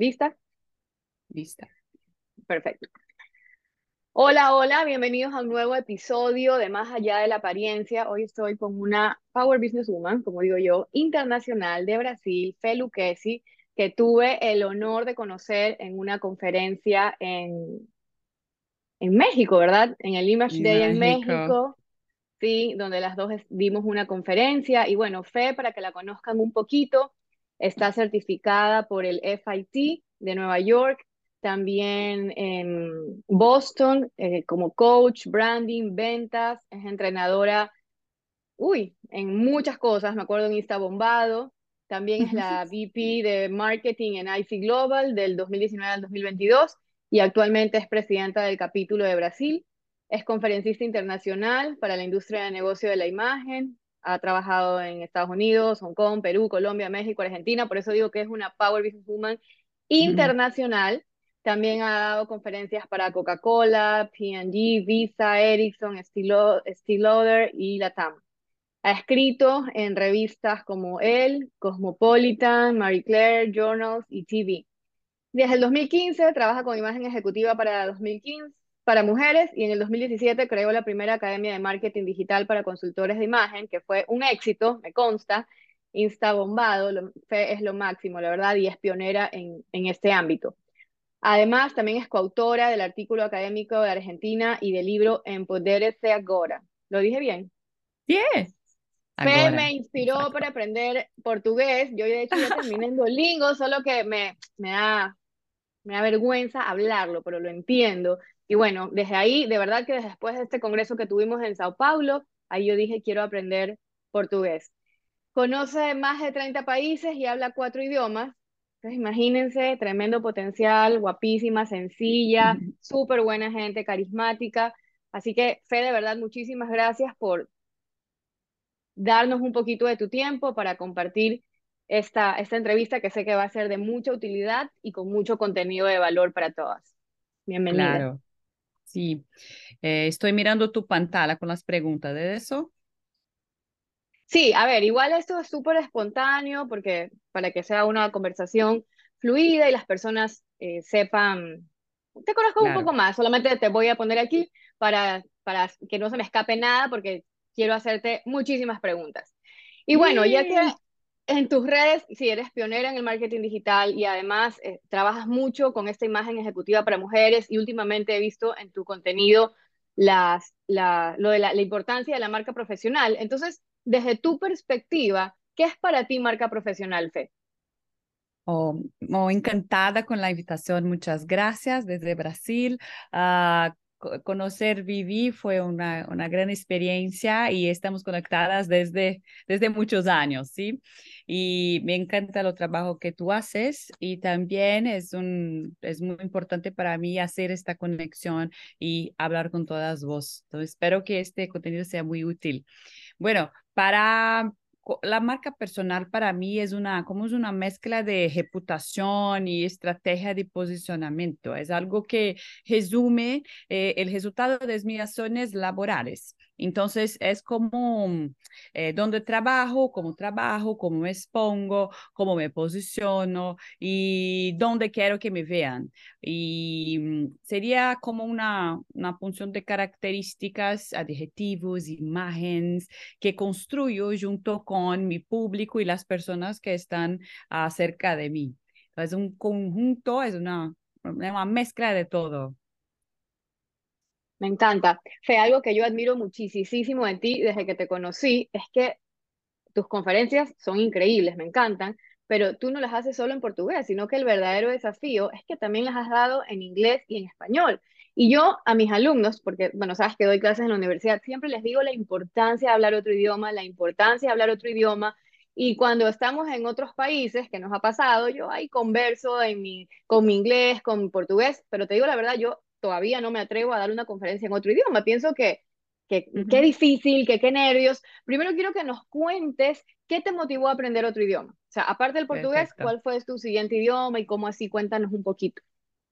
¿Lista? Lista. Perfecto. Hola, hola, bienvenidos a un nuevo episodio de Más allá de la apariencia. Hoy estoy con una Power Business Woman, como digo yo, internacional de Brasil, Fe Lucchesi, que tuve el honor de conocer en una conferencia en, en México, ¿verdad? En el Image Day en México, sí, donde las dos dimos una conferencia. Y bueno, Fe, para que la conozcan un poquito, está certificada por el FIT de Nueva York, también en Boston eh, como coach, branding, ventas, es entrenadora, uy, en muchas cosas, me acuerdo en Insta Bombado, también es la VP de Marketing en IC Global del 2019 al 2022 y actualmente es presidenta del capítulo de Brasil. Es conferencista internacional para la industria de negocio de la imagen. Ha trabajado en Estados Unidos, Hong Kong, Perú, Colombia, México, Argentina. Por eso digo que es una Power Business Woman internacional. También ha dado conferencias para Coca-Cola, P&G, Visa, Ericsson, Steel Lauder y Latam. Ha escrito en revistas como Elle, Cosmopolitan, Marie Claire, Journals y TV. Desde el 2015 trabaja con imagen ejecutiva para 2015 para mujeres y en el 2017 creó la primera academia de marketing digital para consultores de imagen, que fue un éxito, me consta, insta bombado, lo, es lo máximo, la verdad, y es pionera en, en este ámbito. Además, también es coautora del artículo académico de Argentina y del libro Empodérese Agora. ¿Lo dije bien? Sí. Fe me inspiró para aprender portugués. Yo, de hecho, ya terminé en Duolingo, solo que me, me, da, me da vergüenza hablarlo, pero lo entiendo. Y bueno, desde ahí, de verdad que después de este congreso que tuvimos en Sao Paulo, ahí yo dije, quiero aprender portugués. Conoce más de 30 países y habla cuatro idiomas. Entonces, imagínense, tremendo potencial, guapísima, sencilla, súper buena gente, carismática. Así que, Fe, de verdad, muchísimas gracias por darnos un poquito de tu tiempo para compartir esta, esta entrevista que sé que va a ser de mucha utilidad y con mucho contenido de valor para todas. Bienvenida. Claro. Sí, eh, estoy mirando tu pantalla con las preguntas de eso. Sí, a ver, igual esto es súper espontáneo porque para que sea una conversación fluida y las personas eh, sepan, te conozco un poco más, solamente te voy a poner aquí para, para que no se me escape nada porque quiero hacerte muchísimas preguntas. Y bueno, ya que en tus redes, si eres pionera en el marketing digital y además eh, trabajas mucho con esta imagen ejecutiva para mujeres y últimamente he visto en tu contenido la, lo de la, importancia de la marca profesional. Entonces, desde tu perspectiva, ¿qué es para ti marca profesional, Fe? Oh, oh, encantada con la invitación, muchas gracias desde Brasil. Uh, conocer Vivi fue una, una, gran experiencia y estamos conectadas desde, desde muchos años, ¿sí? Y me encanta el trabajo que tú haces y también es, un, es muy importante para mí hacer esta conexión y hablar con todas vos. Entonces, espero que este contenido sea muy útil. Bueno, para la marca personal para mí es una, como es una mezcla de reputación y estrategia de posicionamiento. Es algo que resume eh, el resultado de mis acciones laborales. Entonces es como eh, dónde trabajo, cómo trabajo, cómo me expongo, cómo me posiciono y dónde quiero que me vean. Y mm, sería como una, una función de características, adjetivos, imágenes que construyo junto con mi público y las personas que están cerca de mí. Es un conjunto, es una, una mezcla de todo. Me encanta. Fue algo que yo admiro muchísimo en ti desde que te conocí, es que tus conferencias son increíbles, me encantan, pero tú no las haces solo en portugués, sino que el verdadero desafío es que también las has dado en inglés y en español. Y yo a mis alumnos, porque, bueno, sabes que doy clases en la universidad, siempre les digo la importancia de hablar otro idioma, la importancia de hablar otro idioma. Y cuando estamos en otros países, que nos ha pasado, yo ahí converso en mi, con mi inglés, con mi portugués, pero te digo la verdad, yo todavía no me atrevo a dar una conferencia en otro idioma. Pienso que, que qué difícil, que qué nervios. Primero quiero que nos cuentes qué te motivó a aprender otro idioma. O sea, aparte del portugués, ¿cuál fue tu siguiente idioma y cómo así? Cuéntanos un poquito.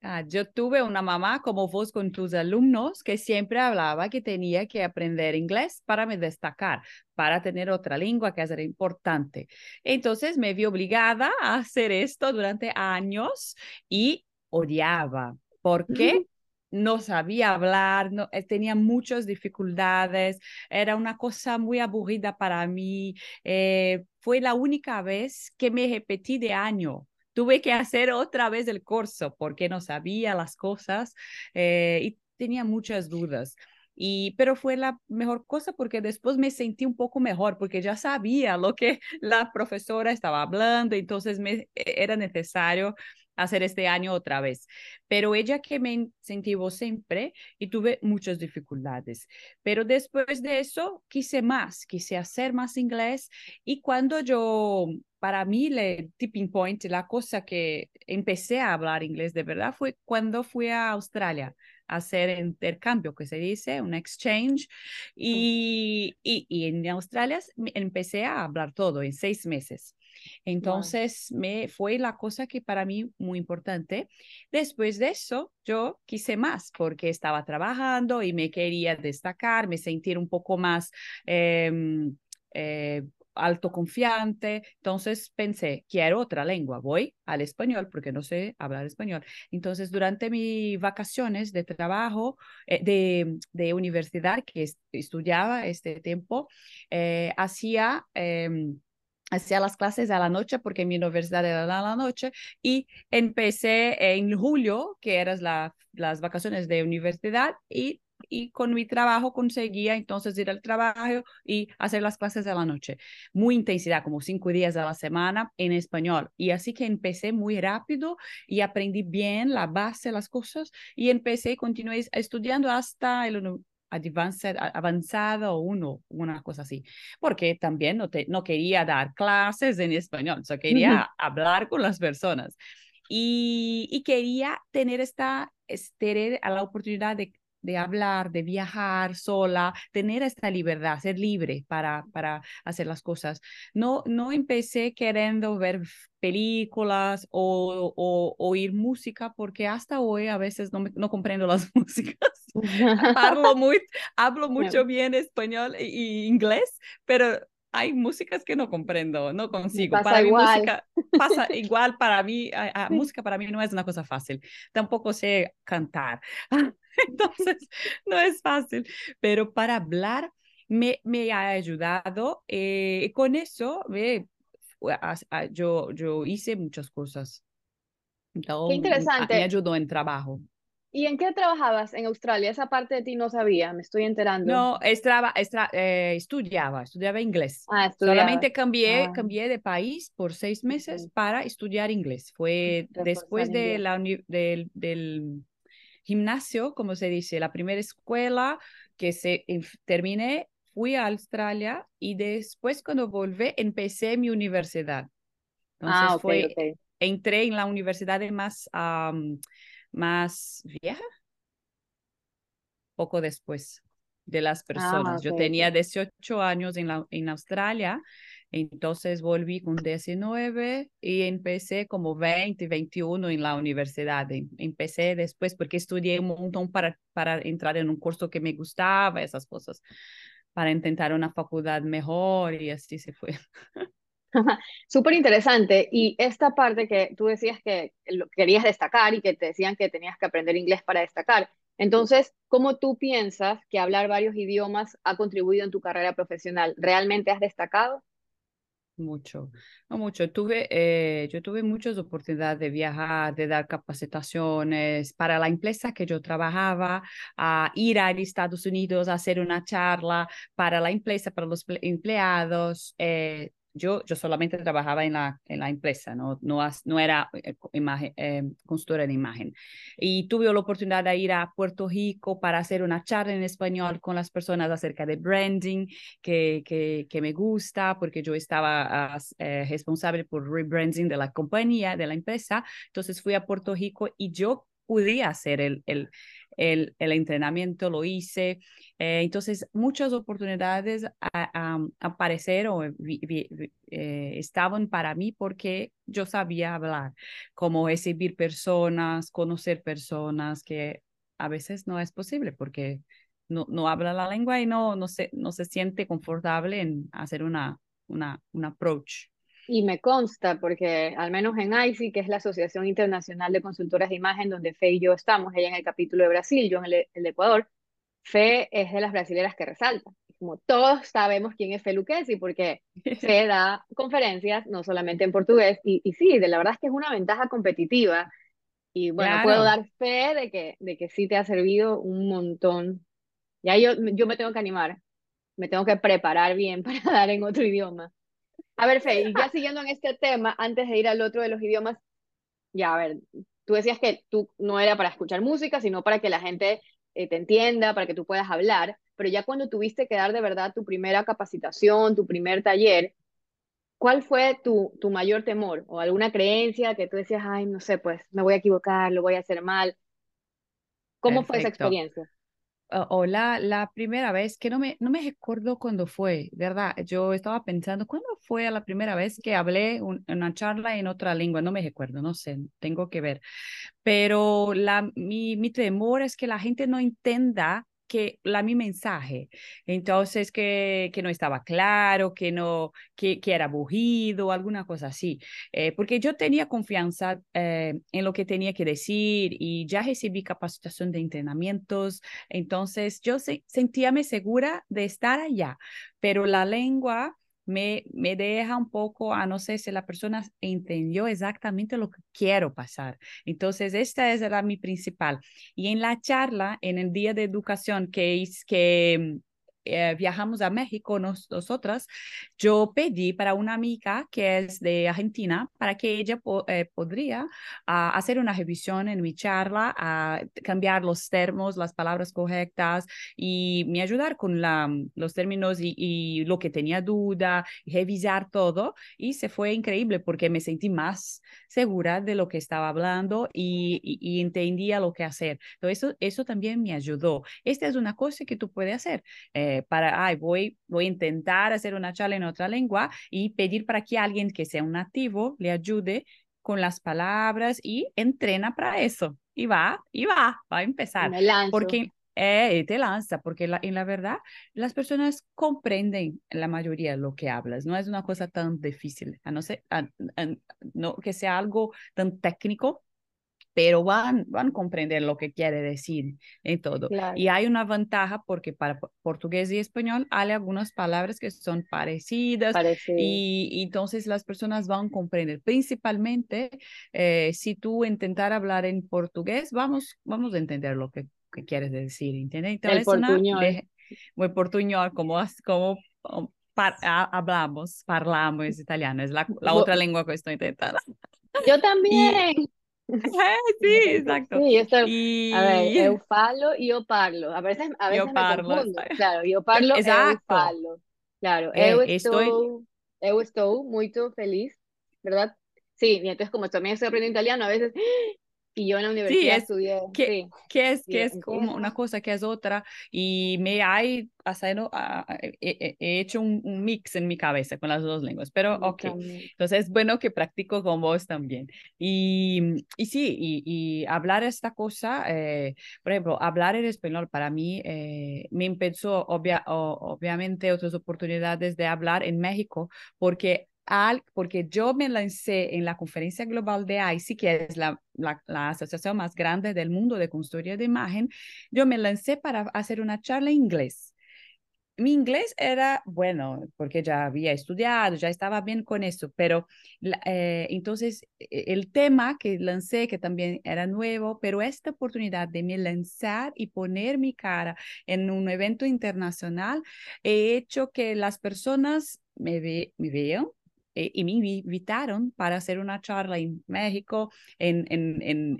Ah, yo tuve una mamá como vos con tus alumnos que siempre hablaba que tenía que aprender inglés para me destacar, para tener otra lengua que era importante. Entonces me vi obligada a hacer esto durante años y odiaba. ¿Por qué? No sabía hablar, no, eh, tenía muchas dificultades, era una cosa muy aburrida para mí. Eh, fue la única vez que me repetí de año. Tuve que hacer otra vez el curso porque no sabía las cosas eh, y tenía muchas dudas. Y, pero fue la mejor cosa porque después me sentí un poco mejor porque ya sabía lo que la profesora estaba hablando, entonces me e, era necesario hacer este año otra vez. Pero ella que me incentivó siempre y tuve muchas dificultades. Pero después de eso quise más, quise hacer más inglés y cuando yo, para mí, el tipping point, la cosa que empecé a hablar inglés de verdad fue cuando fui a Australia a hacer intercambio, que se dice, un exchange. Y, y, y en Australia empecé a hablar todo en seis meses. Entonces, me fue la cosa que para mí muy importante. Después de eso, yo quise más porque estaba trabajando y me quería destacar, me sentir un poco más em, eh, alto confiante. Entonces pensé, quiero otra lengua, voy al español porque no sé hablar español. Entonces, durante mis vacaciones de trabajo, eh, de, de, universidad que estudiaba este tiempo, eh, hacía... Em, hacía las clases a la noche porque mi universidad era a la noche y empecé en julio, que eran las vacaciones de universidad y, y con mi trabajo conseguía entonces ir al trabajo y hacer las clases a la noche. Muy intensidad, como cinco días a la semana en español. Y así que empecé muy rápido y aprendí bien la base, las cosas y empecé y continué estudiando hasta el advanced, avanzado uno, una cosa así, porque también no, te, no quería dar clases en español, o quería hablar con las personas. Y, y quería tener esta, este, la oportunidad de de hablar, de viajar sola, tener esta libertad, ser libre para, para hacer las cosas. No, no empecé queriendo ver películas o, o oír música porque hasta hoy a veces no, no comprendo las músicas. hablo, muy, hablo mucho bien español e inglés, pero hay músicas que no comprendo, no consigo. Pasa para igual. música pasa igual para mí, música para mí no es una cosa fácil. Tampoco sé cantar. Entonces, no es fácil, pero para hablar me, me ha ayudado. Eh, con eso, eh, yo, yo hice muchas cosas. Qué interesante. Me ayudó en trabajo. ¿Y en qué trabajabas en Australia? Esa parte de ti no sabía, me estoy enterando. No, estaba, eh, estudiaba, estudiaba inglés. Ah, Solamente cambié, ah. cambié de país por seis meses para estudiar inglés. Fue después de la, del, del gimnasio, como se dice, la primera escuela que se terminé, fui a Australia y después cuando volví empecé mi universidad. Entonces ah, fue, entré en la universidad más más vieja, poco después de las ah, personas. Yo tenía 18 años en, la, en Australia, entonces volví con 19 y empecé como 20, 21 en la universidad. Empecé después porque estudié un montón para, para entrar en un curso que me gustaba, esas cosas, para intentar una facultad mejor y así se fue. Súper interesante. Y esta parte que tú decías que querías destacar y que te decían que tenías que aprender inglés para destacar. Entonces, ¿cómo tú piensas que hablar varios idiomas ha contribuido en tu carrera profesional? ¿Realmente has destacado? Mucho, no mucho. Tuve, eh, yo tuve muchas oportunidades de viajar, de dar capacitaciones para la empresa que yo trabajaba, a ir a Estados Unidos a hacer una charla para la empresa, para los empleados. Eh, yo, yo solamente trabajaba en la, en la empresa, no, no, no era eh, imagen, eh, consultora de imagen. Y tuve la oportunidad de ir a Puerto Rico para hacer una charla en español con las personas acerca de branding, que, que, que me gusta, porque yo estaba uh, responsable por rebranding de la compañía, de la empresa. Entonces fui a Puerto Rico y yo pude hacer el, el, el, el entrenamiento, lo hice. Eh, entonces, muchas oportunidades a, aparecer o eh, estaban para mí porque yo sabía hablar, como recibir personas, conocer personas, que a veces no es posible porque no, no habla la lengua y no, no, se, no se siente confortable en hacer una, una, un approach. Y me consta, porque al menos en ICI, que es la Asociación Internacional de Consultoras de Imagen, donde Fe y yo estamos, ella en el capítulo de Brasil, yo en el, de Ecuador, Fe es de las brasileras que resalta. Como todos sabemos quién es Fe Luquesi, porque Fe da conferencias no solamente en portugués, y, y sí, de la verdad es que es una ventaja competitiva. Y bueno, puedo dar fe de que, de que sí te ha servido un montón. Ya yo, yo me tengo que animar, me tengo que preparar bien para dar en otro idioma a ver, Fe, ya siguiendo en este tema, antes de ir al otro de los idiomas, ya, a ver, tú decías que tú no era para escuchar música, sino para que la gente eh, te entienda, para que tú puedas hablar, pero ya cuando tuviste que dar de verdad tu primera capacitación, tu primer taller, ¿cuál fue tu, tu mayor temor o alguna creencia que tú decías, ay, no sé, pues me voy a equivocar, lo voy a hacer mal? ¿Cómo fue esa experiencia? O la, la primera vez, que no me, no me recuerdo cuándo fue, ¿verdad? Yo estaba pensando, ¿cuándo fue la primera vez que hablé una charla en otra lengua? No me recuerdo, no sé, tengo que ver. Pero la, mi, mi temor es que la gente no entienda que la mi mensaje. Entonces, que, que no estaba claro, que, no, que, que era aburrido, alguna cosa así. Eh, porque yo tenía confianza eh, en lo que tenía que decir y ya recibí capacitación de entrenamientos. Entonces, yo se, sentíame segura de estar allá, pero la lengua me, me deja un poco a no sé si la persona entendió exactamente lo que quiero pasar. Entonces, esta es la mi principal. Y en la charla, en el día de educación que, es, que eh, viajamos a México nosotras, yo pedí para una amiga que es de Argentina para que ella eh, podría ah, hacer una revisión en mi charla, a cambiar los términos, las palabras correctas y me ayudar con la, los términos y, y, lo que tenía duda, revisar todo. Y se fue increíble porque me sentí más segura de lo que estaba hablando y, y, entendía lo que hacer. Entonces, eso, eso también me ayudó. Esta es una cosa que tú puedes hacer. Eh, para, ay, voy, voy a intentar hacer una charla en otra lengua y pedir para que alguien que sea un nativo le ayude con las palabras y entrena para eso. Y va, y va, va a empezar. Porque eh, te lanza, porque la, en la verdad las personas comprenden la mayoría de lo que hablas, no es una cosa tan difícil, a no ser no, que sea algo tan técnico, pero van, van a comprender lo que quiere decir en todo. Y hay una ventaja porque para portugués y español hay algunas palabras que son parecidas y, entonces las personas van a comprender. Principalmente eh, si tú intentar hablar en portugués, vamos, vamos a entender lo que, que quieres decir, ¿entiendes? Entonces, El portuñol. Muy portuñol, como, como hablamos, parlamos italiano, es la, la otra lengua que estoy intentando. Yo también. sí, exacto. Sí, esto, y... A ver, eu falo y yo parlo. A veces, a veces me confundo. Claro, yo parlo Exacto. eu falo. Claro, eh, eu estou, estoy... eu estou muito feliz, ¿verdad? Sí, y entonces como también estoy aprendiendo italiano, a veces y yo en la universidad sí, es, estudié. Que, sí. que es, que es como una cosa, que es otra. Y me hay haciendo, he, he, hecho un, un, mix en mi cabeza con las dos lenguas. Pero, ok. Entonces es bueno que practico con vos también. Y, y sí, y, y hablar esta cosa, eh, por ejemplo, hablar el español para mí eh, me empezó, obvia, obviamente, otras oportunidades de hablar en México, porque al, porque yo me lancé en la conferencia global de ICI, que es la, la, la, asociación más grande del mundo de consultoría de imagen, yo me lancé para hacer una charla en inglés. Mi inglés era bueno, porque ya había estudiado, ya estaba bien con eso, pero eh, entonces e, el tema que lancé, que también era nuevo, pero esta oportunidad de me lanzar y poner mi cara en un evento internacional, he hecho que las personas me, ve, me vean eh, y me invitaron para hacer una charla en México, en, en, en,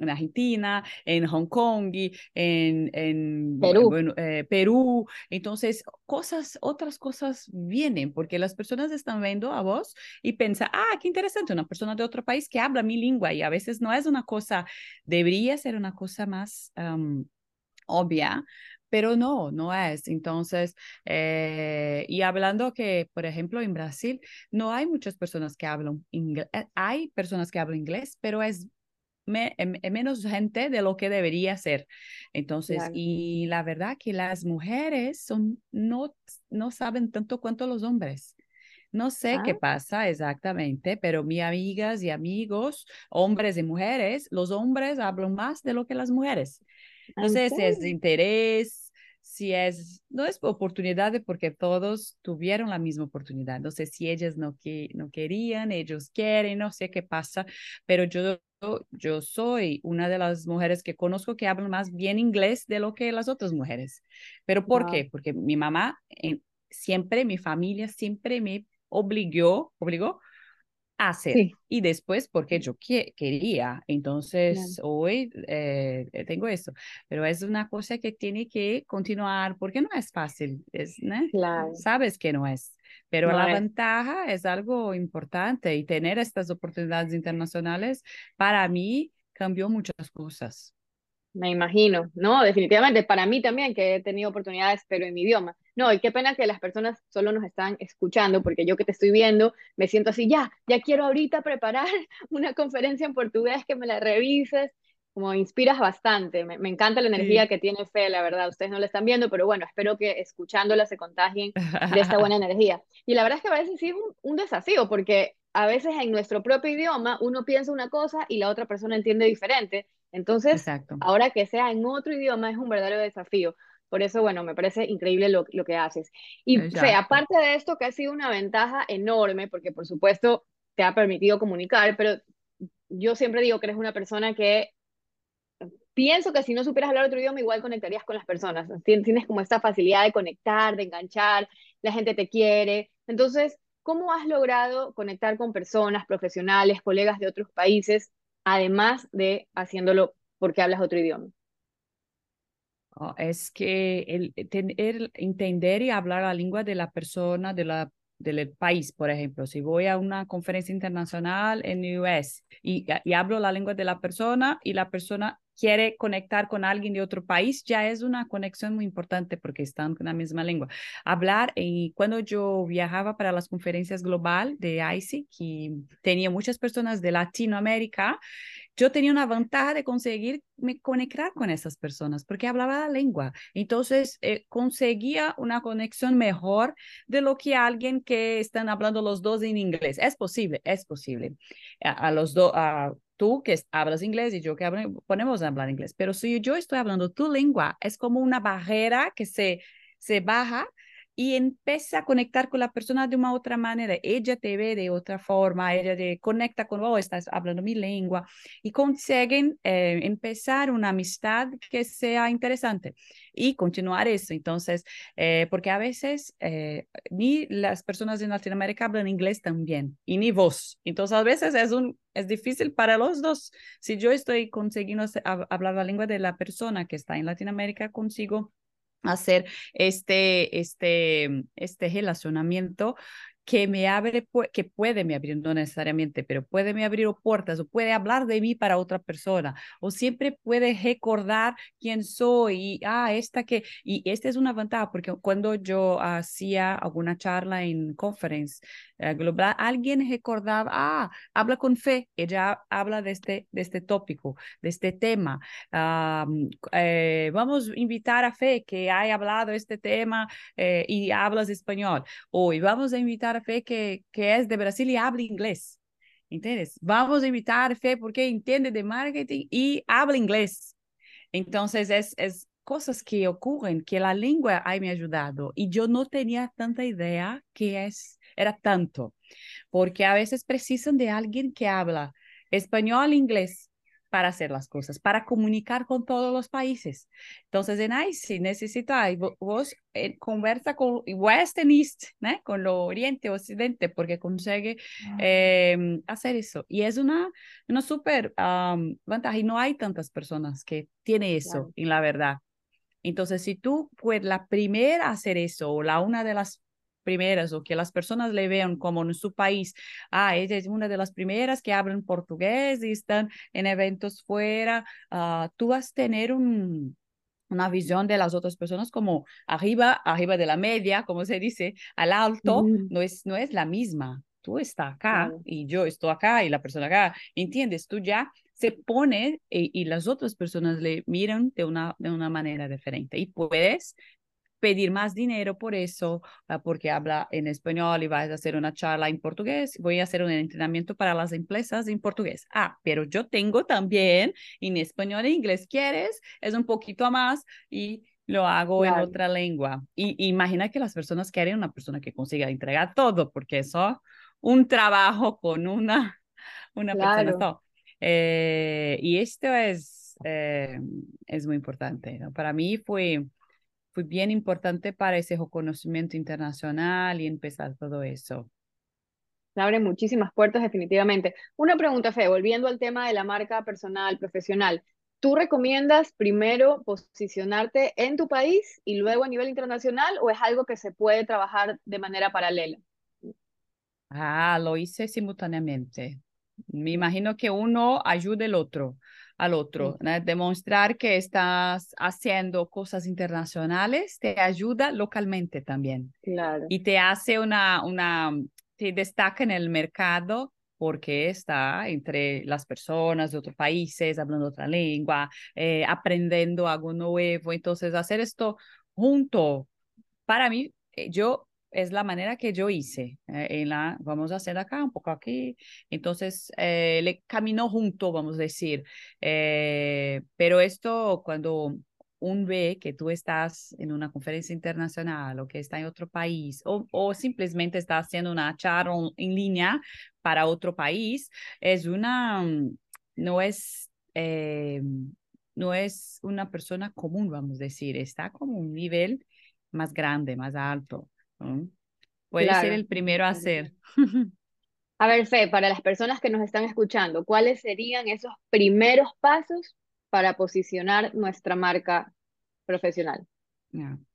en, Argentina, en Hong Kong, en, en Perú. Eh, Perú. Entonces, cosas, otras cosas vienen porque las personas están viendo a vos y piensan, ah, qué interesante, una persona de otro país que habla mi lengua y a veces no es una cosa, debería ser una cosa más obvia, pero no, no es. Entonces, eh, y hablando que, por ejemplo, en Brasil no hay muchas personas que hablan inglés, eh, hay personas que hablan inglés, pero es em, menos gente de lo que debería ser. Entonces, y la verdad que las mujeres son, no, no saben tanto cuanto los hombres. No sé qué ah. pasa exactamente, pero mis amigas y amigos, hombres y mujeres, los hombres hablan más de lo que las mujeres. No sé si es interés, si es, no es oportunidad porque todos tuvieron la misma oportunidad. No sé si ellas no, que, no querían, ellos quieren, no sé qué pasa, pero yo, yo soy una de las mujeres que conozco que hablan más bien inglés de lo que las otras mujeres. ¿Pero por qué? Porque mi mamá, siempre, mi familia siempre me obligó, obligó hacer. Y después porque yo quería. Entonces, hoy eh, tengo eso. Pero es una cosa que tiene que continuar porque no es fácil. Es, Sabes que no es. Pero la ventaja es algo importante y tener estas oportunidades internacionales para mí cambió muchas cosas. Me imagino, no, definitivamente, para mí también, que he tenido oportunidades, pero en mi idioma. No, y qué pena que las personas solo nos están escuchando, porque yo que te estoy viendo, me siento así, ya, ya quiero ahorita preparar una conferencia en portugués, que me la revises, como inspiras bastante, me, encanta la energía que tiene Fe, la verdad, ustedes no la están viendo, pero bueno, espero que escuchándola se contagien de esta buena energía. Y la verdad es que a veces sí es un, un desafío, porque a veces en nuestro propio idioma uno piensa una cosa y la otra persona entiende diferente, entonces, ahora que sea en otro idioma es un verdadero desafío. Por eso, bueno, me parece increíble lo, que haces. Y Fe, aparte de esto, que ha sido una ventaja enorme, porque por supuesto te ha permitido comunicar, pero yo siempre digo que eres una persona que pienso que si no supieras hablar otro idioma, igual conectarías con las personas. Tienes como esta facilidad de conectar, de enganchar, la gente te quiere. Entonces, ¿cómo has logrado conectar con personas, profesionales, colegas de otros países además de haciéndolo porque hablas otro idioma? Oh, es que el, tener, entender y hablar la lengua de la persona, de la del país, por ejemplo, si voy a una conferencia internacional en US y, y, hablo la lengua de la persona y la persona quiere conectar con alguien de otro país, ya es una conexión muy importante porque están con la misma lengua. Hablar, y cuando yo viajaba para las conferencias global de ICI, que tenía muchas personas de Latinoamérica, yo tenía una ventaja de conseguir me conectar con esas personas porque hablaba la lengua. Entonces, eh, conseguía una conexión mejor de lo que alguien que están hablando los dos en inglés. Es posible, es posible. A, los dos, tú que hablas inglés y yo que hablo, ponemos a hablar inglés, pero si yo estoy hablando tu lengua, es como una barrera que se, se baja y empieza a conectar con la persona de una otra manera. Ella te ve de otra forma, ella te conecta con, oh, estás hablando mi lengua y consiguen eh, empezar una amistad que sea interesante y continuar eso. Entonces, eh, porque a veces eh, ni las personas en Latinoamérica hablan inglés también y ni vos. Entonces, a veces es, un, es difícil para los dos. Si yo estoy consiguiendo hablar la lengua de la persona que está en Latinoamérica, consigo hacer este, este, este relacionamiento que me abre, que puede me abrir, no necesariamente, pero puede me abrir puertas o puede hablar de mí para otra persona o siempre puede recordar quién soy y, ah, esta que, y esta es una ventaja porque cuando yo hacía alguna charla en conference eh, global, alguien recordaba, ah, habla con fe, ella habla de este, de este tópico, de este tema. Eh, vamos a invitar a Fe que haya hablado este tema eh, y hablas español. Hoy vamos a invitar Fe que, que es de Brasil y habla inglés. ¿Entiendes? Vamos a invitar a Fe porque entiende de marketing y habla inglés. Entonces, es, es cosas que ocurren que la lengua ha me ayudado y yo no tenía tanta idea que es, era tanto, porque a veces precisan de alguien que habla español, inglés para hacer las cosas, para comunicar con todos los países. Entonces, en ahí sí necesita, vos eh, conversa con West and East, ¿no? con lo Oriente, Occidente, porque consigue eh, hacer eso. Y es una, una súper ventaja y no hay tantas personas que tienen eso, en la verdad. Entonces, si tú puedes la primera hacer eso o la una de las primeras o que las personas le vean como en su país, ah, ella es una de las primeras que hablan portugués y están en eventos fuera, uh, tú vas a tener un, una visión de las otras personas como arriba, arriba de la media, como se dice, al alto, no, es, no es la misma. Tú estás acá y yo estoy acá y la persona acá, ¿entiendes? Tú ya se pone y, y, las otras personas le miran de una, de una manera diferente y puedes pedir más dinero por eso, ah, porque habla en español y vas a hacer una charla en portugués, voy a hacer un entrenamiento para las empresas en portugués. Ah, pero yo tengo también en español e inglés, ¿quieres? Es un poquito más y lo hago en otra lengua. Y imagina que las personas quieren una persona que consiga entregar todo, porque eso, un trabajo con una, una persona. Eh, y esto es, eh, es muy importante. ¿no? Para mí fue fue bien importante para ese conocimiento internacional y empezar todo eso. Abre muchísimas puertas definitivamente. Una pregunta, Fe, volviendo al tema de la marca personal, profesional. ¿Tú recomiendas primero posicionarte en tu país y luego a nivel internacional o es algo que se puede trabajar de manera paralela? Ah, lo hice simultáneamente. Me imagino que uno ayude al otro al otro. Demostrar que estás haciendo cosas internacionales te ayuda localmente también. Claro. Y te hace una, una, te destaca en el mercado porque está entre las personas de otros países, hablando otra lengua, eh, aprendiendo algo nuevo. Entonces, hacer esto junto, para mí, eh, yo es la manera que yo hice. Eh, en la, vamos a hacer acá, un poco aquí. Entonces, eh, le caminó junto, vamos a decir. Eh, pero esto, cuando un ve que tú estás en una conferencia internacional o que está en otro país o, o simplemente está haciendo una charla en línea para otro país, es una, no es, no es una persona común, vamos a decir, está como un nivel más grande, más alto. Puede ser el primero a hacer. A ver, Fe, para las personas que nos están escuchando, ¿cuáles serían esos primeros pasos para posicionar nuestra marca profesional?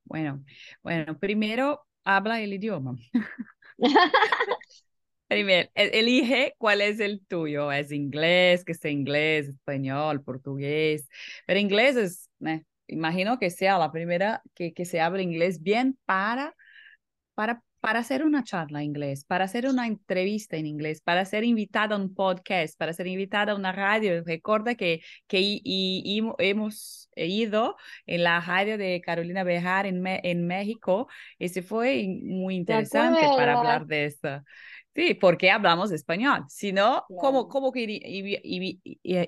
bueno, bueno, primero habla el idioma. Primero, e-, elige cuál es el tuyo. ¿Es inglés? Que sea inglés, español, portugués. Pero inglés es, eh, imagino que sea la primera que, que se hable inglés bien para para, para hacer una charla en inglés, para hacer una entrevista en inglés, para ser invitada a un podcast, para ser invitada a una radio. Recuerda que, que y, hemos ido en la radio de Carolina Bejar en, en México. Ese fue muy interesante para hablar de eso. Sí, porque hablamos español. Si no, ¿cómo, cómo que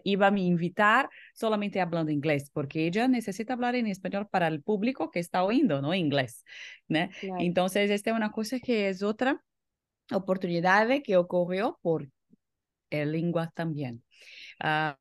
iba, a me invitar solamente hablando inglés? Porque ella necesita hablar en español para el público que está oyendo, no inglés. Entonces, esta es una cosa que es otra oportunidad que ocurrió por el lengua también. Ah,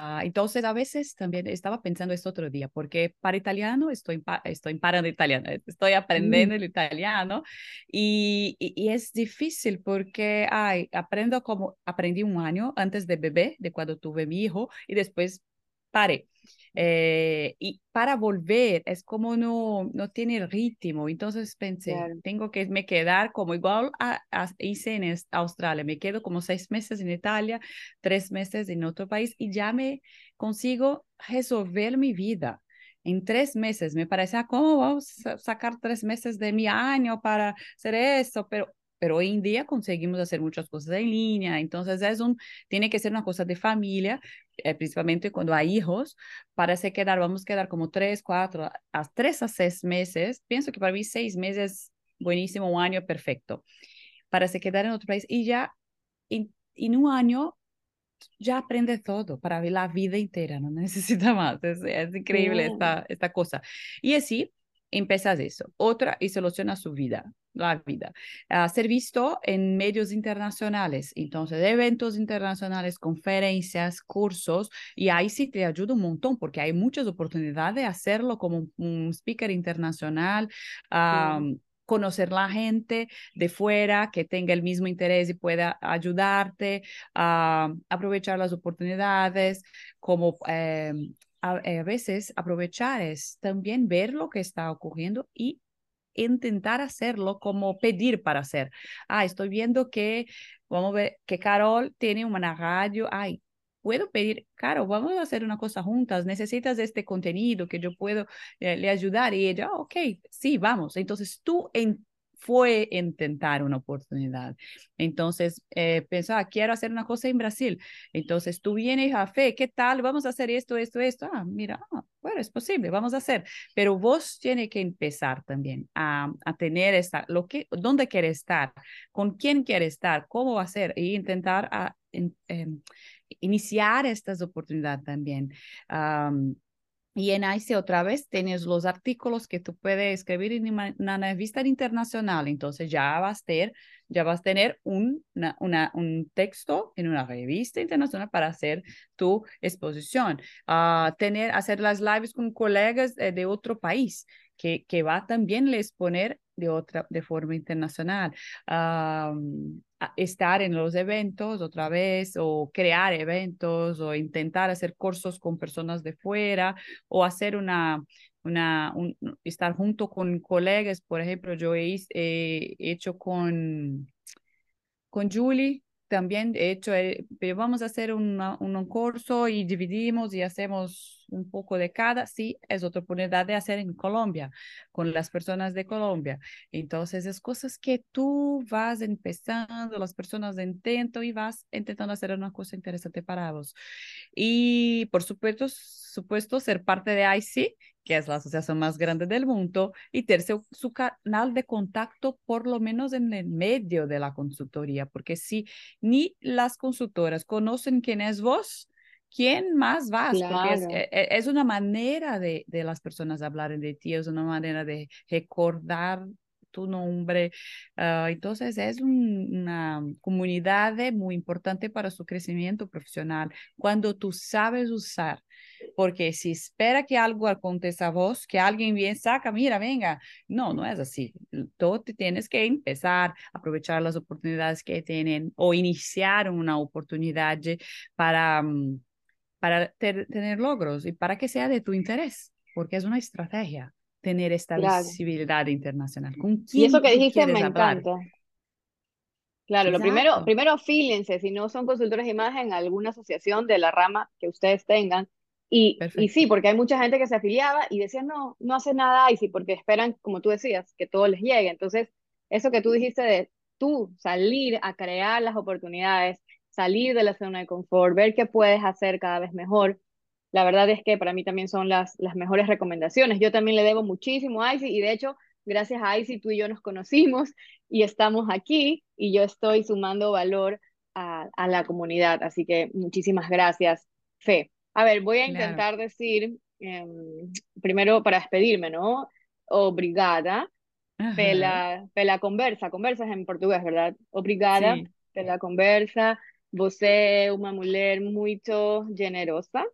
Ah, entonces, a veces también estaba pensando esto otro día, porque para italiano estoy, estoy parando italiano, estoy aprendiendo el italiano y, y, es difícil porque ay, aprendo como aprendí un año antes de bebé, de cuando tuve mi hijo, y después paré. Eh, y para volver es como no, no tiene el ritmo. Entonces pensé, tengo que me quedar como igual a, hice en Australia. Me quedo como seis meses en Italia, tres meses en otro país y ya me consigo resolver mi vida. En tres meses me parece, ah, ¿cómo vamos a sacar tres meses de mi año para hacer eso? Pero pero hoy en día conseguimos hacer muchas cosas en línea, entonces es un, tiene que ser una cosa de familia, eh, principalmente cuando hay hijos, para se quedar, vamos a quedar como tres, cuatro, a tres a seis meses, pienso que para mí seis meses, buenísimo, un año perfecto, para se quedar en otro país y ya en, en un año ya aprende todo para ver la vida entera, no necesita más, es, es increíble esta, esta cosa. Y así, empiezas eso. Otra y soluciona su vida, la vida. A ser visto en medios internacionales, entonces eventos internacionales, conferencias, cursos, y ahí sí te ayuda un montón porque hay muchas oportunidades de hacerlo como un speaker internacional conocer la gente de fuera que tenga el mismo interés y pueda ayudarte a aprovechar las oportunidades, como eh, a, veces aprovechar es también ver lo que está ocurriendo y intentar hacerlo como pedir para hacer. Ah, estoy viendo que, vamos a ver, que Carol tiene una radio, ay, puedo pedir, Caro, vamos a hacer una cosa juntas, necesitas este contenido que yo puedo eh, le ayudar y ella, ok, sí, vamos. Entonces tú en, fue intentar una oportunidad. Entonces, eh, pensaba, quiero hacer una cosa en Brasil. Entonces, tú vienes a fe, ¿qué tal? Vamos a hacer esto, esto, esto. Ah, mira, ah, bueno, es posible, vamos a hacer. Pero vos tienes que empezar también a, a tener esta, lo que, dónde quiere estar, con quién quiere estar, cómo ser, e intentar a, em, iniciar estas oportunidades también. Y en ICE otra vez tienes los artículos que tú puedes escribir en una revista internacional. Entonces ya vas a tener, ya vas a tener un, una, un texto en una revista internacional para hacer tu exposición. Uh, tener, hacer las lives con colegas de, de otro país que, que va también a exponer de otra, de forma internacional. estar en los eventos otra vez o crear eventos o intentar hacer cursos con personas de fuera o hacer una, una estar junto con colegas. Por ejemplo, yo he, he hecho con, con Julie también he hecho, eh, pero vamos a hacer un curso y dividimos y hacemos un poco de cada, sí, es otra oportunidad de hacer en Colombia, con las personas de Colombia. Entonces, es cosas que tú vas empezando, las personas de intento y vas intentando hacer una cosa interesante para vos. Y por supuesto, supuesto ser parte de IC que es la asociación más grande del mundo, y tercero, su canal de contacto, por lo menos en el medio de la consultoría, porque si ni las consultoras conocen quién es vos, ¿quién más vas? Porque es, e, e, es, una manera de, de las personas hablar de ti, es una manera de recordar tu nombre. Uh, entonces es un, una comunidad muy importante para su crecimiento profesional. Cuando tú sabes usar porque si espera que algo aconteça a vos, que alguien bien saca, mira, venga, no, no es así. Tú te tienes que empezar a aprovechar las oportunidades que tienen o iniciar una oportunidad para, mm, para tener logros y para que sea de tu interés, porque es una estrategia tener esta visibilidad internacional. ¿Con quién y eso que dijiste me encanta. Claro, lo primero, primero fílense, si no son consultores de imagen, alguna asociación de la rama que ustedes tengan, y, y, sí, porque hay mucha gente que se afiliaba y decía, no, no hace nada sí porque esperan, como tú decías, que todo les llegue. Entonces, eso que tú dijiste de tú salir a crear las oportunidades, salir de la zona de confort, ver qué puedes hacer cada vez mejor, la verdad es que para mí también son las, las mejores recomendaciones. Yo también le debo muchísimo a ICI y de hecho, gracias a ICI tú y yo nos conocimos y estamos aquí y yo estoy sumando valor a, a la comunidad. Así que muchísimas gracias, Fe. A ver, voy a intentar decir, em, primero para despedirme, ¿no? Obrigada pela, pela conversa. Conversas en portugués, ¿verdad? Obrigada pela conversa. Você é uma mulher muito generosa.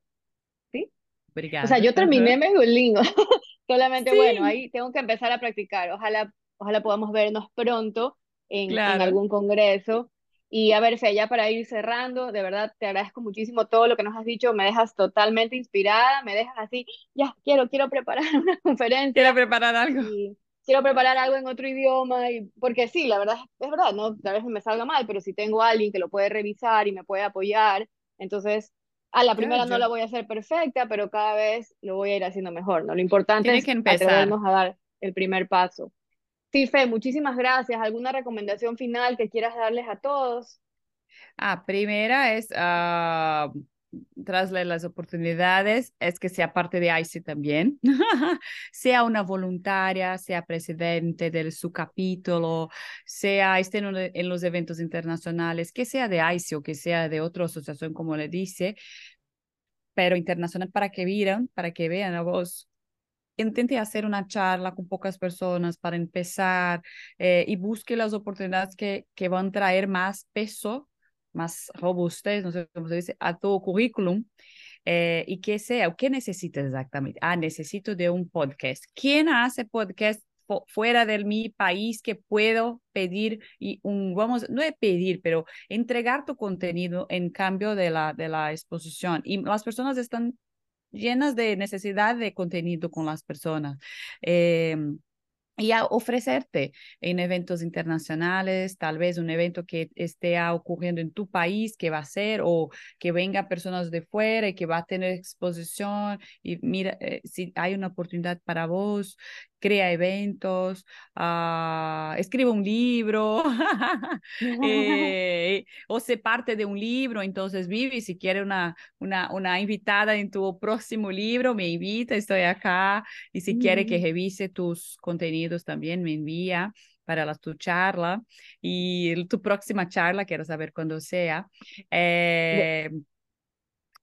¿Sí? Obrigada. O sea, yo terminé medio lindo. Solamente, bueno, ahí tengo que empezar a practicar. Ojalá, ojalá podamos vernos pronto en, en algún congreso. Y a ver, Fe, ya para ir cerrando, de verdad te agradezco muchísimo todo lo que nos has dicho, me dejas totalmente inspirada, me dejas así, ya, quiero, quiero preparar una conferencia. Quiero preparar algo. quiero preparar algo en otro idioma, y, porque sí, la verdad, es verdad, ¿no? Tal vez me salga mal, pero si tengo a alguien que lo puede revisar y me puede apoyar, entonces a la primera no la voy a hacer perfecta, pero cada vez lo voy a ir haciendo mejor, ¿no? Lo importante es que atrevernos a dar el primer paso. Sí, Fe, muchísimas gracias. ¿Alguna recomendación final que quieras darles a todos? Ah, primera es, uh, tras las oportunidades, es que sea parte de ICE también, sea una voluntaria, sea presidente de su capítulo, sea esté en, los eventos internacionales, que sea de ICE o que sea de otra asociación, como le dice, pero internacional para que vean, para que vean a vos intente hacer una charla con pocas personas para empezar eh, y busque las oportunidades que, que van a traer más peso, más robustez, no sé cómo se dice, a tu currículum. Eh, y que sea, ¿qué necesitas exactamente? Ah, necesito de un podcast. ¿Quién hace podcast fuera de mi país que puedo pedir y un, vamos, no es pedir, pero entregar tu contenido en cambio de la, de la exposición. Y las personas están llenas de necesidad de contenido con las personas. Eh, y a ofrecerte en eventos internacionales, tal vez un evento que esté ocurriendo en tu país, que va a ser, o que venga personas de fuera y que va a tener exposición, y mira, eh, si hay una oportunidad para vos, crea eventos, uh, escribe un libro, eh, o se parte de un libro, entonces Vivi, si quiere una, una, una invitada en tu próximo libro, me invita, estoy acá, y si quiere que revise tus contenidos también, me envía para la, tu charla y tu próxima charla, quiero saber cuándo sea. Eh,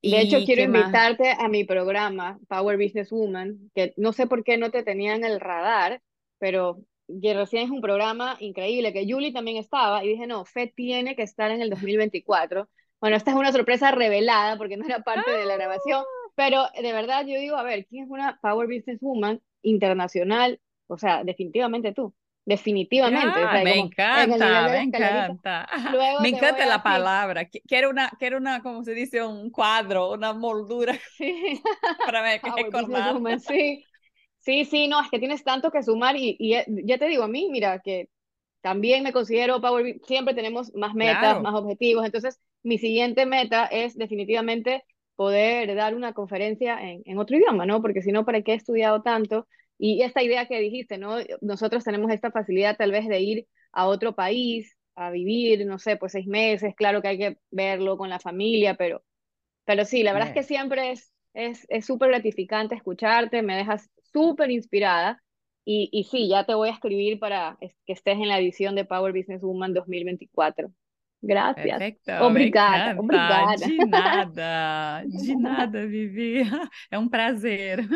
de hecho, quiero invitarte a mi programa, Power Business Woman, que no sé por qué no te tenía en el radar, pero que recién es un programa increíble, que Julie también estaba, y dije, no, Fe tiene que estar en el 2024. Bueno, esta es una sorpresa revelada porque no era parte de la grabación, ah. pero de verdad yo digo, a ver, ¿quién es una Power Business Woman internacional? O sea, definitivamente tú. Definitivamente. me encanta, me encanta. me encanta la palabra. Quiero una, quiero una, como se dice, un cuadro, una moldura sí. para ver qué Sí. sí, sí, no, es que tienes tanto que sumar y, y, eh, ya te digo, a mí, mira, que también me considero Power, siempre tenemos más metas, más objetivos, entonces mi siguiente meta es definitivamente poder dar una conferencia en, en otro idioma, ¿no? Porque si no, ¿para qué he estudiado tanto? Y esta idea que dijiste, ¿no? Nosotros tenemos esta facilidad tal vez de ir a otro país a vivir, no sé, pues seis meses, claro que hay que verlo con la familia, pero, pero sí, la verdad es que siempre es es súper gratificante escucharte, me dejas súper inspirada y, y sí, ya te voy a escribir para que estés en la edición de Power Business Woman 2024. Gracias. Perfecto, obrigada, obrigada. De nada, de nada, Vivi. É um prazer.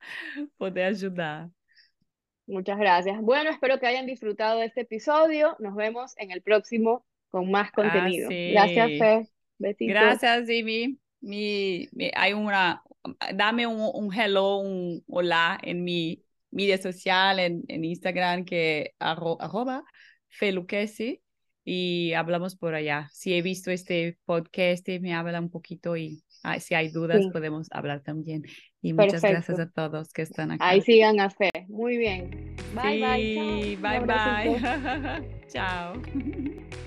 poder ayudar. Muchas gracias. Bueno, espero que hayan disfrutado de este episodio. Nos vemos en el próximo con más contenido. Gracias, Fe. Besitos. Gracias, Amy. Mi, hay una, dame un, hello, un hola en mi media social, en, en Instagram, que arroba feluquesi y hablamos por allá. Si he visto este podcast, me habla un poquito y si hay dudas podemos hablar también. Y muchas gracias a todos que están aquí. Ahí sigan a Fe. Muy bien. Bye, bye. Bye, bye. Chao.